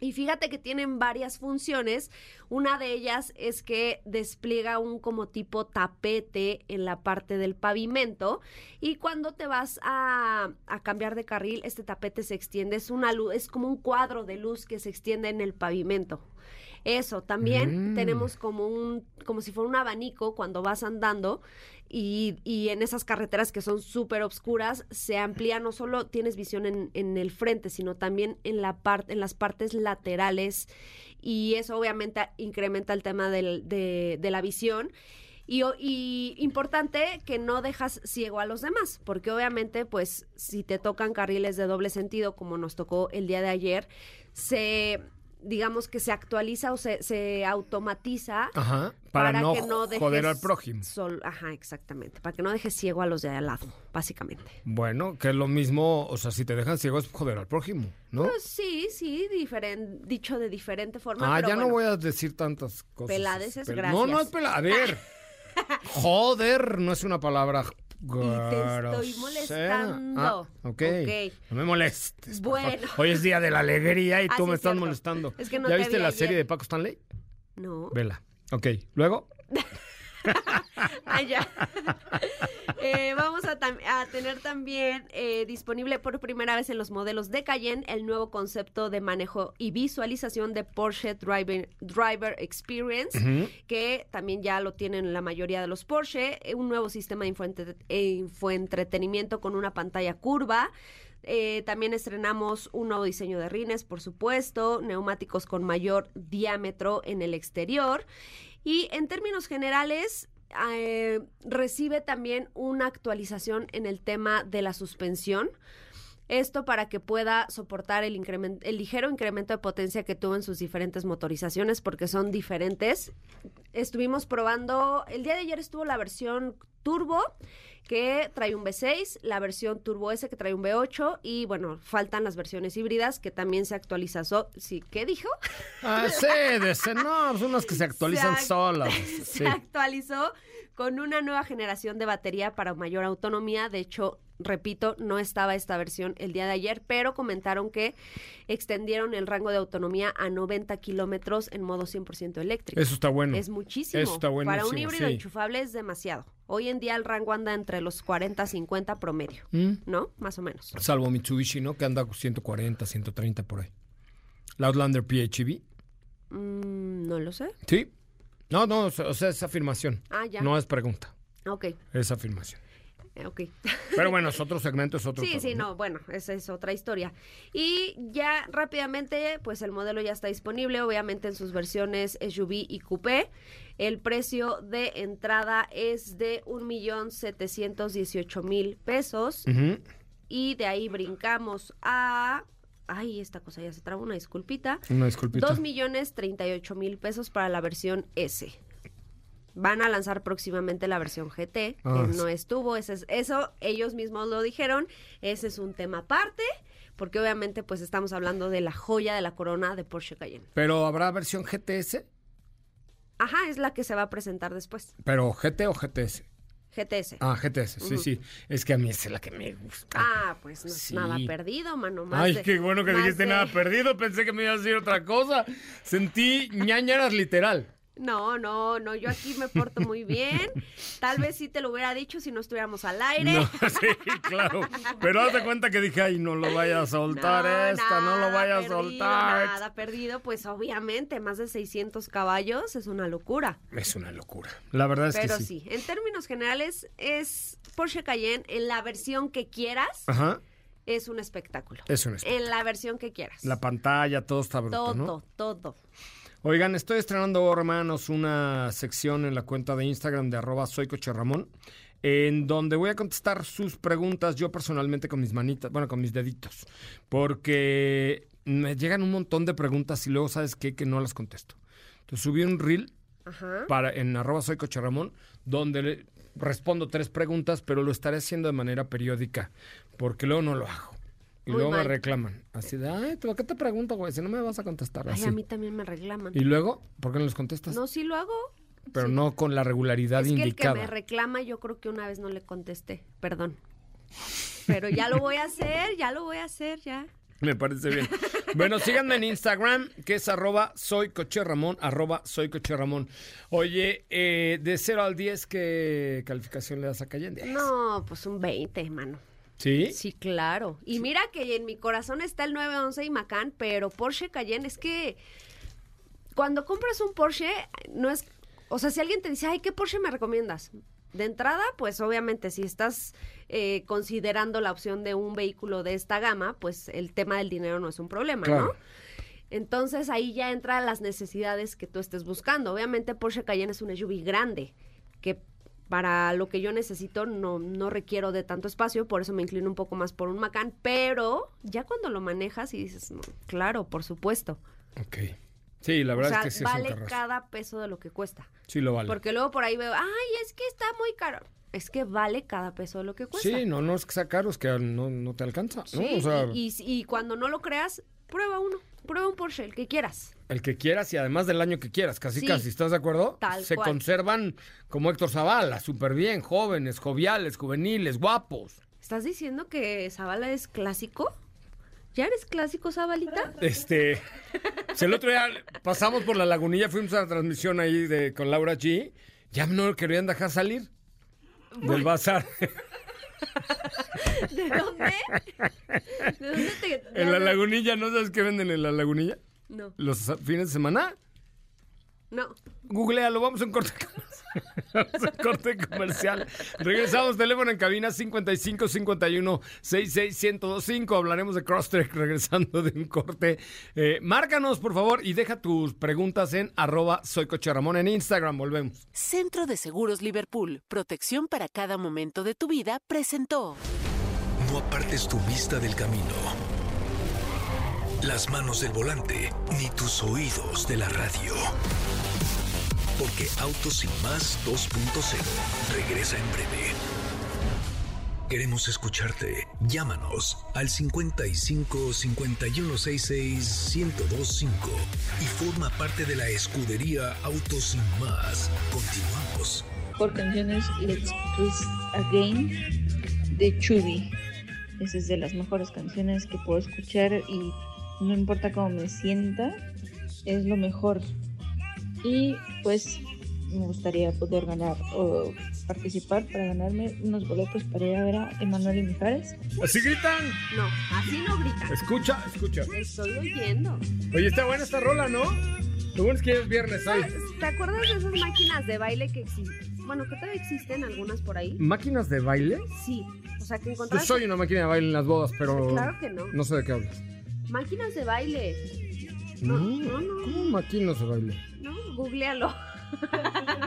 Y fíjate que tienen varias funciones. Una de ellas es que despliega un como tipo tapete en la parte del pavimento y cuando te vas a, a cambiar de carril, este tapete se extiende. Es una luz, es como un cuadro de luz que se extiende en el pavimento. Eso, también Mm. tenemos como un, como si fuera un abanico cuando vas andando y, y en esas carreteras que son súper obscuras se amplía, no solo tienes visión en, en el frente, sino también en, la parte en las partes laterales y eso obviamente incrementa el tema de, de la visión. Y, y importante que no dejas ciego a los demás, porque obviamente, pues, si te tocan carriles de doble sentido, como nos tocó el día de ayer, se, digamos que se actualiza o se, se automatiza Ajá, para, no, que no dejes joder al prójimo. sol- ajá, exactamente, para que no dejes ciego a los de al lado, básicamente. Bueno, que es lo mismo, o sea, si te dejan ciego es joder al prójimo, ¿no? Pues sí, sí, dicho de diferente forma. ah, pero ya no voy a decir tantas cosas. Pelades es Pel- gracias. No, no es. A ver. joder, no es una palabra estoy grosera. molestando. Ah, ok. Ok. No me molestes. Bueno. Hoy es día de la alegría y Ah, tú me es estás cierto. molestando. Es que no ¿Ya te viste vi la ayer. serie de Paco Stanley? No. Vela. Ok. Luego. Ah. Eh, vamos a, tener también eh, disponible por primera vez en los modelos de Cayenne el nuevo concepto de manejo y visualización de Porsche Driver, Driver Experience, que también ya lo tienen la mayoría de los Porsche. eh, Un nuevo sistema de infoentre- infoentretenimiento con una pantalla curva. Eh, también estrenamos un nuevo diseño de rines, por supuesto, neumáticos con mayor diámetro en el exterior. Y en términos generales, eh, recibe también una actualización en el tema de la suspensión. Esto para que pueda soportar el, ligero incremento de potencia que tuvo en sus diferentes motorizaciones, porque son diferentes. Estuvimos probando, el día de ayer estuvo la versión turbo, que trae un V6, la versión Turbo S que trae un V8 y bueno, faltan las versiones híbridas que también se actualizó. Sí, ¿qué dijo? Ah, sí, de ese- no, son unas que se actualizan Se solas. se Sí. actualizó con una nueva generación de batería para mayor autonomía. De hecho, repito, no estaba esta versión el día de ayer, pero comentaron que extendieron el rango de autonomía a 90 kilómetros en modo 100% eléctrico. Eso está bueno. Es muchísimo. Eso está Para un híbrido sí. enchufable es demasiado. Hoy en día el rango anda entre los 40 50 promedio, Mm. ¿no? Más o menos. Salvo Mitsubishi, ¿no? Que anda 140, 130 por ahí. La Outlander PHEV. Mm, no lo sé. Sí. No, no, o sea, o sea, es afirmación. Ah, ya. No es pregunta, Ok, es afirmación. Eh, ok. Pero bueno, es otro segmento, es otro Sí, sí, no, bueno, esa es otra historia. Y ya rápidamente, pues el modelo ya está disponible, obviamente en sus versiones SUV y Coupé. El precio de entrada es de 1.718.000 pesos. Ujú. Y de ahí brincamos a... Ay, esta cosa ya se traba, una disculpita. Una disculpita. 2 millones 38 mil pesos para la versión S. Van a lanzar próximamente la versión GT, Ah, que sí. no estuvo. Ese es- eso ellos mismos lo dijeron. Ese es un tema aparte, porque obviamente pues estamos hablando de la joya de la corona de Porsche Cayenne. Pero habrá versión GTS, Ajá, es la que se va a presentar después. pero GT o GTS. GTS. Ah, GTS, sí, sí. Es que a mí es la que me gusta. Ah, pues no es Sí. nada perdido, mano. Más Ay, de- qué bueno que dijiste de- nada perdido. Pensé que me ibas a decir otra cosa. Sentí ñañaras literal. No, no, no, yo aquí me porto muy bien. Tal vez sí te lo hubiera dicho si no estuviéramos al aire. No, sí, claro. Pero hazte cuenta que dije, ay, no lo vaya a soltar esta, no lo vaya a perdido, soltar. Nada perdido, pues obviamente más de 600 caballos es una locura. Es una locura. La verdad es Pero que sí. en términos generales es Porsche Cayenne en la versión que quieras, Ajá. es un espectáculo. Es un espectáculo. En la versión que quieras. La pantalla, todo está bruto, todo, ¿no? todo. Oigan, estoy estrenando, hermanos, una sección en la cuenta de Instagram de arroba soy Coche Ramón, en donde voy a contestar sus preguntas yo personalmente con mis manitas, bueno, con mis deditos, porque me llegan un montón de preguntas y luego, ¿sabes qué? Que no las contesto. Entonces subí un reel Ajá. para, en arroba soy Coche Ramón, donde le respondo tres preguntas, pero lo estaré haciendo de manera periódica, porque luego no lo hago. Y Muy luego me reclaman. Así de, ay, ¿por qué te pregunto, güey? Si no me vas a contestar Ay, así. a mí también me reclaman. Y luego, ¿por qué no les contestas? No, sí lo hago. Pero sí. no con la regularidad Es que el que me reclama, yo creo que una vez no le contesté. Perdón. Pero ya lo voy a hacer, ya lo voy a hacer, ya. Me parece bien. Bueno, síganme en Instagram, que es arroba soy Coche Ramón, arroba soy Coche Ramón. Oye, eh, de 0 al 10, ¿qué calificación le das a Cayenne? No, pues un 20, mano. ¿Sí? Sí, claro. Y mira que en mi corazón está el 911 y Macan, pero Porsche Cayenne es que cuando compras un Porsche, no es... O sea, si alguien te dice, ay, ¿qué Porsche me recomiendas? De entrada, pues obviamente si estás eh, considerando la opción de un vehículo de esta gama, pues el tema del dinero no es un problema, Claro. ¿no? Entonces ahí ya entran las necesidades que tú estés buscando. Obviamente Porsche Cayenne es un SUV grande, que para lo que yo necesito no, no requiero de tanto espacio, por eso me inclino un poco más por un Macan, pero ya cuando lo manejas y dices, "No, claro, por supuesto. Ok. Sí, la verdad o sea, es que sí vale es un carrazo. cada peso de lo que cuesta. Sí lo vale. Porque luego por ahí veo, ay, es que está muy caro. Es que vale cada peso de lo que cuesta. Sí, no, no es que sea caro, es que no, no te alcanza, ¿no? Sí, O sea, y, y- y cuando no lo creas, prueba uno. Prueba un Porsche, el que quieras. el que quieras y además del año que quieras, casi Sí. casi, ¿estás de acuerdo? Tal Se cual. conservan como Héctor Zavala, súper bien, jóvenes, joviales, juveniles, guapos. ¿Estás diciendo que Zavala es clásico? ¿Ya eres clásico, Zabalita? Este, si el otro día pasamos por la lagunilla, fuimos a la transmisión ahí de, con Laura G, ya no lo querían dejar salir del bazar. ¿De dónde? ¿De dónde te.? de En la lagunilla, ¿no sabes qué venden en la lagunilla? No. Los fines de semana. No. Googlealo, vamos a un corte corte comercial. Regresamos, teléfono en cabina 55 51 66 1025. Hablaremos de Crosstrek regresando de un corte. Eh, márcanos, por favor, y deja tus preguntas en arroba soy Coche Ramón en Instagram. Volvemos. Centro de Seguros Liverpool, protección para cada momento de tu vida, presentó. No apartes tu vista del camino, las manos del volante, ni tus oídos de la radio. Porque Autos más 2.0 regresa en breve. Queremos escucharte. Llámanos al 55 5166 1025 y forma parte de la escudería Autos y más. Continuamos. por canciones Let's Twist Again de Chubby. Esa es de las mejores canciones que puedo escuchar y no importa cómo me sienta, es lo mejor. Y pues me gustaría poder ganar o participar para ganarme unos boletos para ir a ver a Emanuel y Mijares. ¿Así gritan? No, así no gritan. Escucha, escucha. Estoy oyendo. Oye, está buena esta rola, ¿no? Lo bueno es que ya es viernes hoy. ¿Te acuerdas de esas máquinas de baile que existen? Bueno, que todavía existen algunas por ahí. ¿Máquinas de baile? Sí. O sea, que Yo encontrabas. soy una máquina de baile en las bodas, pero. Claro que no. No sé de qué hablas. Máquinas de baile. No, no, no. ¿Cómo máquinas de baile? No, googlealo.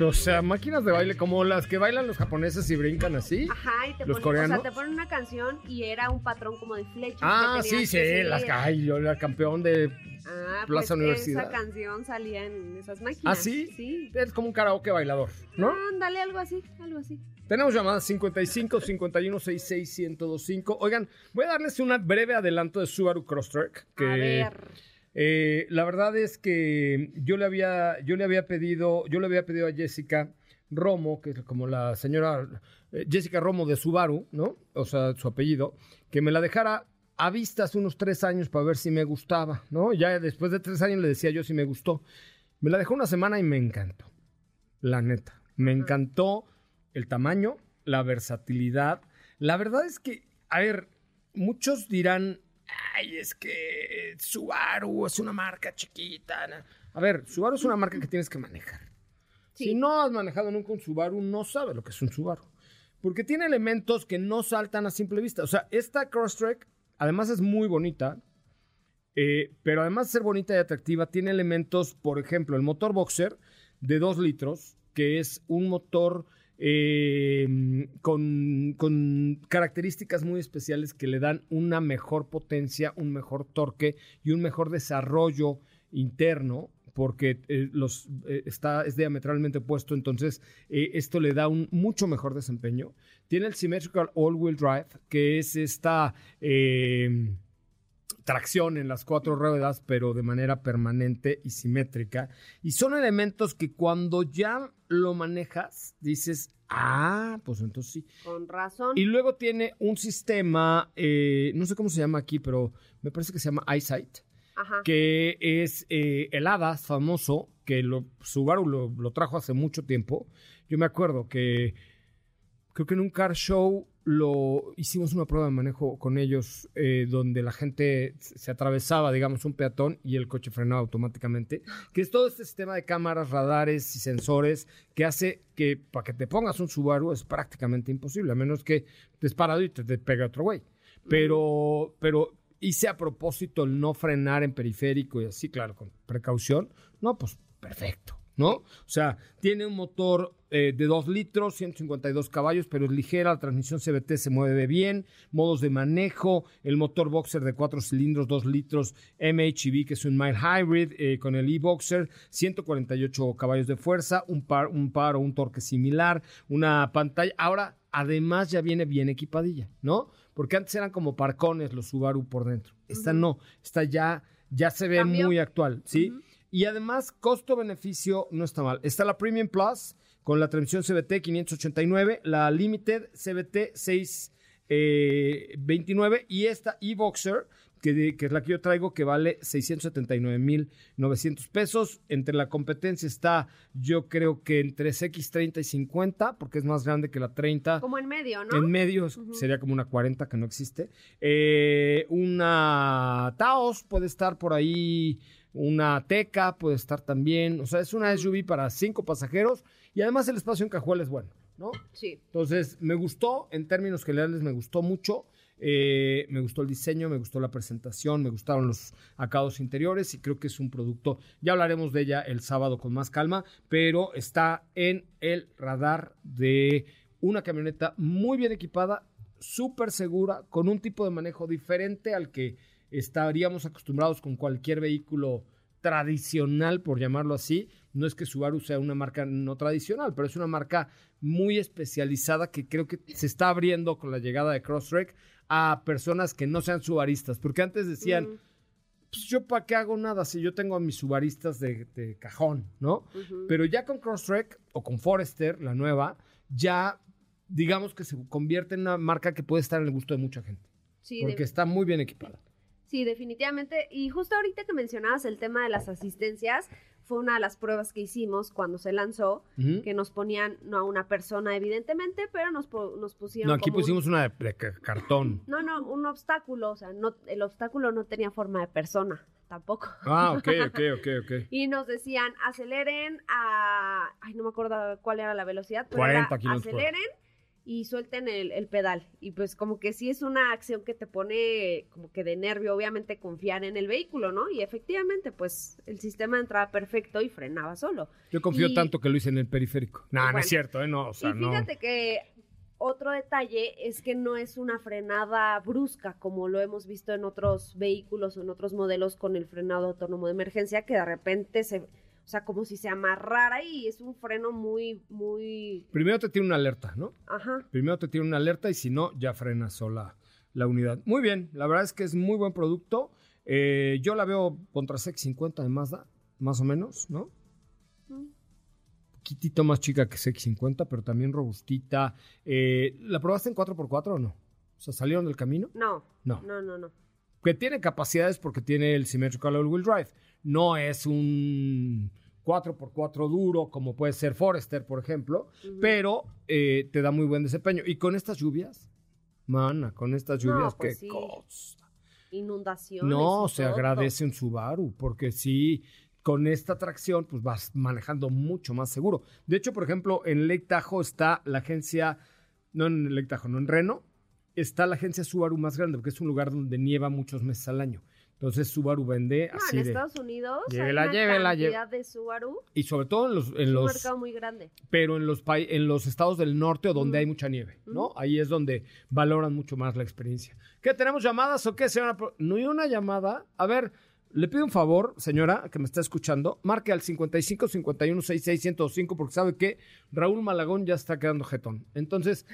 O sea, máquinas de baile como las que bailan los japoneses y brincan así. Ajá, y te ¿Los ponen, coreanos? O sea, te ponen una canción y era un patrón como de flechas. Ah, que sí, sí, las ay, yo era campeón de Ah, Plaza pues Universidad. esa canción salía en esas máquinas. ¿Ah, sí? Sí. Es como un karaoke bailador, ¿no? Ándale, algo así, algo así. Tenemos llamadas 55 51 66 1025. Oigan, voy a darles un breve adelanto de Subaru Crosstrek. Que, A ver. Eh, la verdad es que yo le había, yo le había pedido, yo le había pedido a Jessica Romo, que es como la señora eh, Jessica Romo de Subaru, ¿no? O sea, su apellido, que me la dejara a vista hace unos tres años para ver si me gustaba, ¿no? Ya después de tres años le decía yo si me gustó. Me la dejó una semana y me encantó. La neta. Me encantó el tamaño, la versatilidad. La verdad es que, a ver, muchos dirán, ay, es que Subaru es una marca chiquita. na". A ver, Subaru es una marca que tienes que manejar. Si no has manejado nunca un Subaru, no sabes lo que es un Subaru. Porque tiene elementos que no saltan a simple vista. O sea, esta Crosstrek, además es muy bonita, eh, pero además de ser bonita y atractiva, tiene elementos, por ejemplo, el motor boxer de 2 litros, que es un motor eh, con, con características muy especiales que le dan una mejor potencia, un mejor torque y un mejor desarrollo interno porque eh, los, eh, está, es diametralmente opuesto, entonces eh, esto le da un mucho mejor desempeño. Tiene el Symmetrical All-Wheel Drive, que es esta, eh, tracción en las cuatro ruedas, pero de manera permanente y simétrica. Y son elementos que cuando ya lo manejas, dices, ah, pues entonces sí. Con razón. Y luego tiene un sistema, eh, no sé cómo se llama aquí, pero me parece que se llama EyeSight, Ajá. que es eh, el HADAS famoso, que lo, Subaru lo, lo trajo hace mucho tiempo. Yo me acuerdo que creo que en un car show lo hicimos una prueba de manejo con ellos eh, donde la gente se atravesaba, digamos, un peatón y el coche frenaba automáticamente, que es todo este sistema de cámaras, radares y sensores que hace que para que te pongas un Subaru es prácticamente imposible, a menos que estés parado y te, te pegue otro güey. Pero, pero hice a propósito el no frenar en periférico y así, claro, con precaución. No, pues perfecto. ¿No? O sea, tiene un motor eh, de 2 litros, 152 caballos, pero es ligera, la transmisión CBT se mueve bien, modos de manejo, el motor Boxer de 4 cilindros, 2 litros, MHEV, que es un mild hybrid, eh, con el e-Boxer, 148 caballos de fuerza, un par, un par o un torque similar, una pantalla. Ahora, además, ya viene bien equipadilla, ¿no? Porque antes eran como parcones los Subaru por dentro. Esta no, esta ya, ya se ve muy actual, ¿sí? Y además, costo-beneficio no está mal. Está la Premium Plus con la transmisión CBT 589, la Limited CBT 629 y esta e-Boxer, que, es la que yo traigo, que vale 679,900 pesos. Entre la competencia está, yo creo que entre X30 y 50, porque es más grande que la 30. Como en medio, ¿no? En medio sería como una 40 que no existe. Eh, una Taos puede estar por ahí. Una Teca puede estar también. O sea, es una SUV para cinco pasajeros. Y además el espacio en cajuela es bueno, ¿no? Sí. Entonces, me gustó, en términos generales, me gustó mucho. Eh, me gustó el diseño, me gustó la presentación, me gustaron los acabados interiores y creo que es un producto, ya hablaremos de ella el sábado con más calma, pero está en el radar de una camioneta muy bien equipada, súper segura, con un tipo de manejo diferente al que estaríamos acostumbrados con cualquier vehículo tradicional, por llamarlo así. No es que Subaru sea una marca no tradicional, pero es una marca muy especializada que creo que se está abriendo con la llegada de Crosstrek a personas que no sean subaristas. Porque antes decían, Mm. pues yo para qué hago nada si yo tengo a mis subaristas de, de cajón, ¿no? Pero ya con Crosstrek o con Forester, la nueva, ya digamos que se convierte en una marca que puede estar en el gusto de mucha gente. Sí, porque de- está muy bien equipada. Sí, definitivamente. Y justo ahorita que mencionabas el tema de las asistencias, fue una de las pruebas que hicimos cuando se lanzó, que nos ponían, no a una persona evidentemente, pero nos, nos pusieron... No, aquí como un- pusimos una de, de ca- cartón. No, no, un obstáculo, o sea, no, el obstáculo no tenía forma de persona, tampoco. Ah, ok, ok, ok, ok. Y nos decían, aceleren a... Ay, no me acuerdo cuál era la velocidad, pero 40 era, por aceleren y suelten el, el pedal. Y pues como que sí es una acción que te pone como que de nervio, obviamente, confiar en el vehículo, ¿no? Y efectivamente, pues el sistema entraba perfecto y frenaba solo. Yo confío Y- tanto que lo hice en el periférico. No, no es cierto, ¿eh? No, o sea, y no. fíjate que otro detalle es que no es una frenada brusca como lo hemos visto en otros vehículos o en otros modelos con el frenado autónomo de emergencia que de repente se, o sea, como si se amarrara y es un freno muy, muy, Primero te tiene una alerta, ¿no? ajá. Primero te tiene una alerta y si no, ya frena sola la unidad. Muy bien, la verdad es que es muy buen producto. Eh, yo la veo contra CX50 de Mazda, más o menos, ¿no? poquitito más chica que CX50, pero también robustita. Eh, ¿La probaste en 4x4 o no? O sea, ¿salieron del camino? No, No. no, no, no. Que tiene capacidades porque tiene el Symmetrical All-Wheel Drive. No es un 4x4 duro como puede ser Forester, por ejemplo, pero eh, te da muy buen desempeño. Y con estas lluvias, mana, con estas No, lluvias, pues qué sí. cosa. Inundaciones. No, se todo. agradece un Subaru, porque sí, con esta tracción, pues vas manejando mucho más seguro. De hecho, por ejemplo, en Lake Tahoe está la agencia, no en Lake Tahoe, no en Reno, está la agencia Subaru más grande, porque es un lugar donde nieva muchos meses al año. Entonces Subaru vende No, así en de... Estados Unidos Llévela, hay una llévela, lle- cantidad de Subaru. Y sobre todo en los... En es un los mercado muy grande. pero en los, en los estados del norte o donde Mm. hay mucha nieve, ¿no? Mm. Ahí es donde valoran mucho más la experiencia. ¿Qué, tenemos llamadas o qué, señora? No hay una llamada. A ver, Le pido un favor, señora, que me está escuchando, marque al 55 51 66 105 porque sabe que Raúl Malagón ya está quedando jetón. Entonces,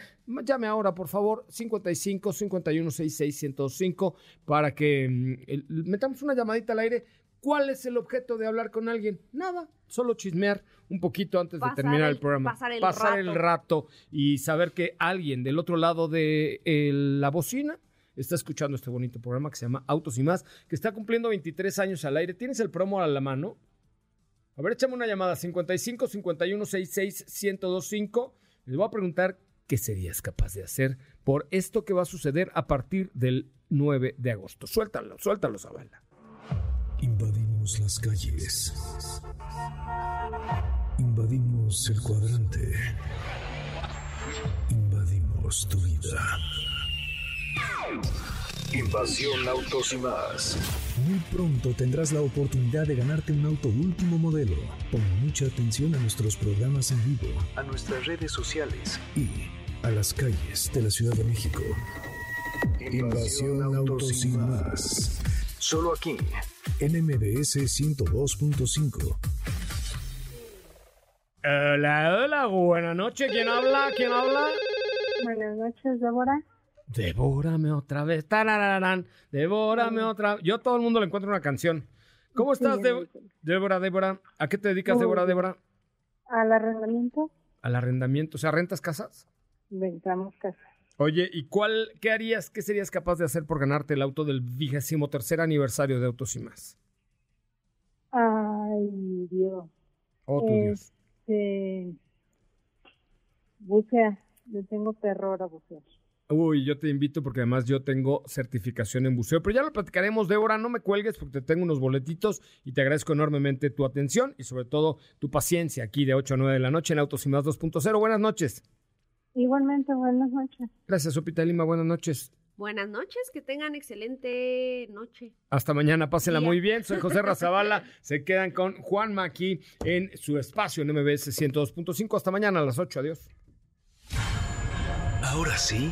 llame ahora, por favor, 55 51 66 105 para que mm, el- metamos una llamadita al aire. ¿Cuál es el objeto de hablar con alguien? Nada, solo chismear un poquito antes Pasar de terminar el, el- programa. pasar el el rato. rato y saber que alguien del otro lado de eh, la bocina está escuchando este bonito programa que se llama Autos y más, que está cumpliendo 23 años al aire. ¿Tienes el promo a la mano? A ver, échame una llamada 55 51 66 1025. Les voy a preguntar qué serías capaz de hacer por esto que va a suceder a partir del 9 de agosto. Suéltalo, suéltalo, Zavala. Invadimos las calles. Invadimos el cuadrante. Invadimos tu vida. Invasión Autos y más. Muy pronto tendrás la oportunidad de ganarte un auto último modelo. Pon mucha atención a nuestros programas en vivo, a nuestras redes sociales y a las calles de la Ciudad de México. Invasión Autos y más. Solo aquí, en MBS 102.5. Hola, hola, buena noche. ¿Quién habla? ¿Quién habla? Buenas noches, Débora. Devórame otra vez. Tarararán. Devórame otra Yo a todo el mundo le encuentro una canción. ¿Cómo estás, Débora? Débora, Débora? ¿A qué te dedicas, Débora. Débora? Al arrendamiento, Al arrendamiento. O sea, ¿rentas casas? rentamos casa. Oye, ¿y cuál, qué harías, qué serías capaz de hacer por ganarte el auto del vigésimo tercer aniversario de Autos y Más? Ay, Dios. Oh, tu Dios. Este, bucea. Yo tengo terror a bucear. Uy, yo te invito porque además yo tengo certificación en buceo, pero ya lo platicaremos, Débora, no me cuelgues porque te tengo unos boletitos y te agradezco enormemente tu atención y sobre todo tu paciencia aquí de 8 a 9 de la noche en Autos y Más 2.0. Buenas noches. Igualmente, buenas noches. Gracias, Sopita Lima, buenas noches. Buenas noches, que tengan excelente noche. Hasta mañana, pásenla Día. muy bien. Soy José Razabala. Se quedan con Juanma aquí en su espacio en MBS 102.5. Hasta mañana a las 8. Adiós. Ahora sí,